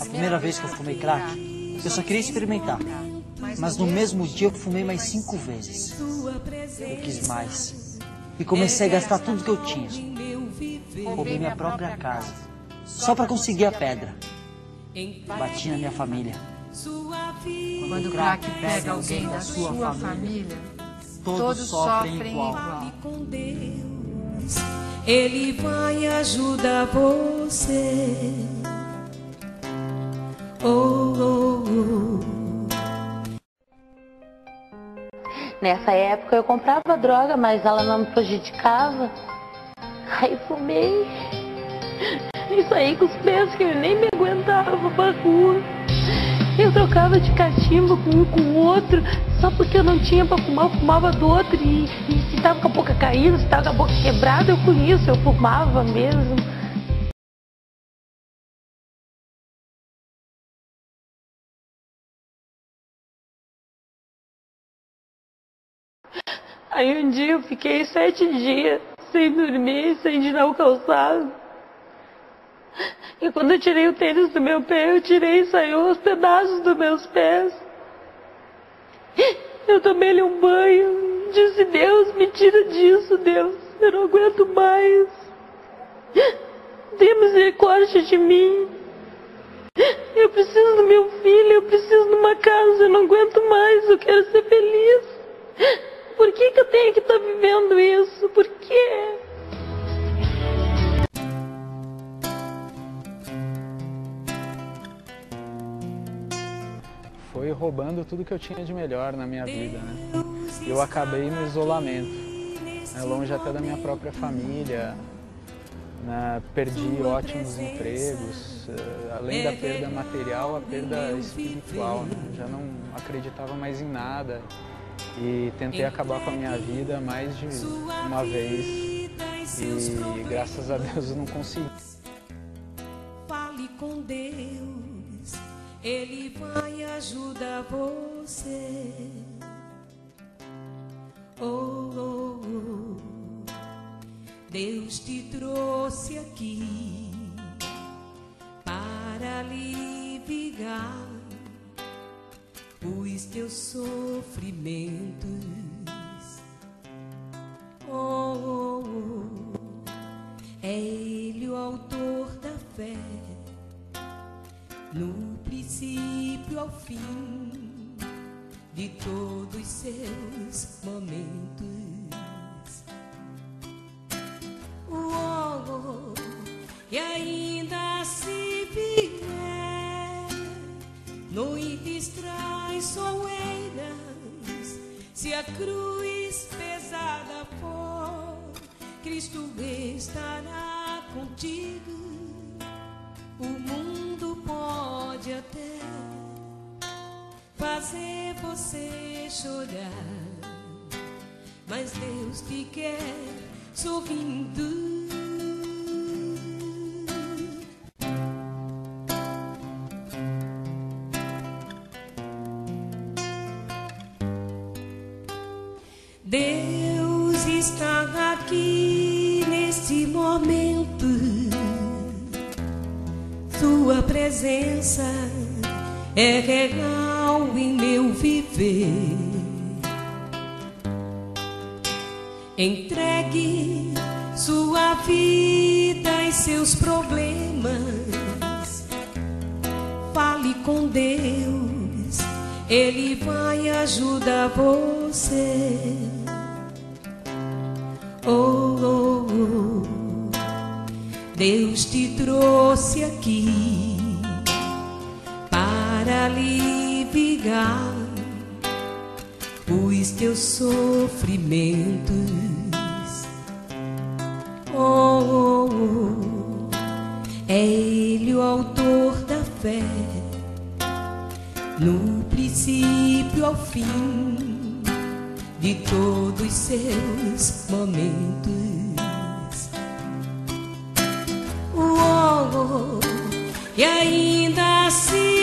A primeira vez que eu fumei crack, eu só queria experimentar. Mas no mesmo dia eu fumei mais cinco vezes. Eu quis mais. E comecei a gastar tudo que eu tinha. Roubei minha própria casa. Só para conseguir a pedra. Bati na minha família. Quando o crack pega alguém da sua família, todos sofrem igual. Ele vai ajudar você. Oh, oh, oh. Nessa época eu comprava droga, mas ela não me prejudicava. Aí fumei. Isso aí com os pés que eu nem me aguentava pra rua. Eu trocava de cachimbo com um com o outro, só porque eu não tinha pra fumar, eu fumava do outro. E, e se tava com a boca caída, se tava com a boca quebrada, eu isso, eu fumava mesmo. Aí um dia eu fiquei sete dias sem dormir, sem tirar o calçado. E quando eu tirei o tênis do meu pé, eu tirei e saiu os pedaços dos meus pés. Eu tomei-lhe um banho, disse, Deus, me tira disso, Deus, eu não aguento mais. Tenha misericórdia de mim. Eu preciso do meu filho, eu preciso de uma casa, eu não aguento mais, eu quero ser feliz. Por que, que eu tenho que estar tá vivendo isso? Por quê? Foi roubando tudo que eu tinha de melhor na minha vida, né? Eu acabei no isolamento, né? longe até da minha própria família, né? perdi ótimos empregos, eh, além da perda material, a perda espiritual, né? já não acreditava mais em nada e tentei acabar com a minha vida mais de uma vez e graças a Deus eu não consegui. Fale com Deus, Ele vai ajudar você. Oh, oh, oh. Deus te trouxe aqui para aliviar os teus sofrimentos. Oh, oh, oh, é Ele o autor da fé, no princípio ao fim de todos os seus momentos. Oh, oh, e ainda se vier noites traiçoeiras, se a cruz pesada for, Cristo estará contigo. O mundo pode até fazer você chorar, mas Deus te quer sorrindo. Deus está aqui neste momento. Sua presença é real em meu viver. Entregue sua vida e seus problemas. Fale com Deus, Ele vai ajudar você. Oh, oh, oh. Deus te trouxe aqui aliviar os teus sofrimentos. Oh, oh, oh. é Ele o autor da fé, no princípio ao fim de todos os seus momentos. Oh, oh, e ainda se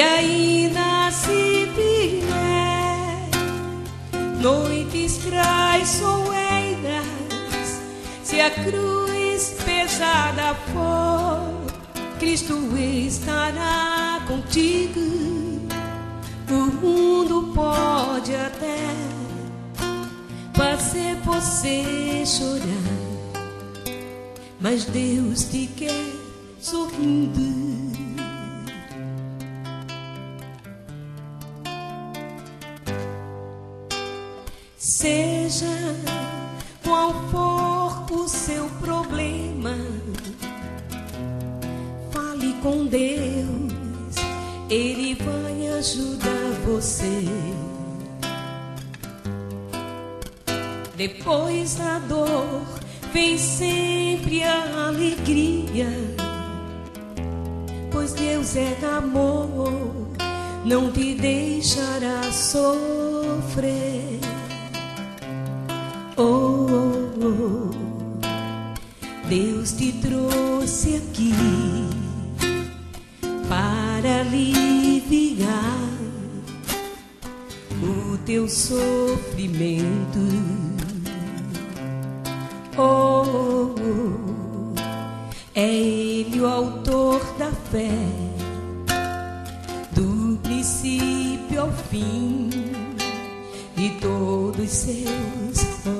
E ainda se vier noites traiçoeiras, se a cruz pesada for, Cristo estará contigo. O mundo pode até fazer você chorar, mas Deus te quer sorrindo. Seja qual for o seu problema, fale com Deus, Ele vai ajudar você. Depois da dor, vem sempre a alegria, pois Deus é amor, não te deixará sofrer. Oh, oh, oh. Deus te trouxe aqui para aliviar o teu sofrimento. Oh, oh, oh. é Ele o autor da fé, do princípio ao fim de todos seus.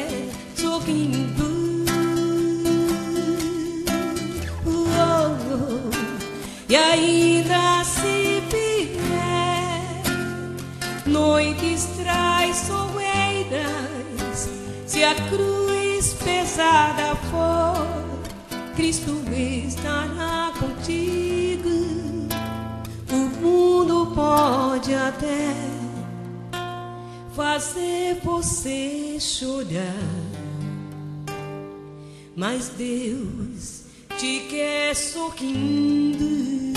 Cristo estará contigo. O mundo pode até fazer você chorar, mas Deus te quer sorrindo.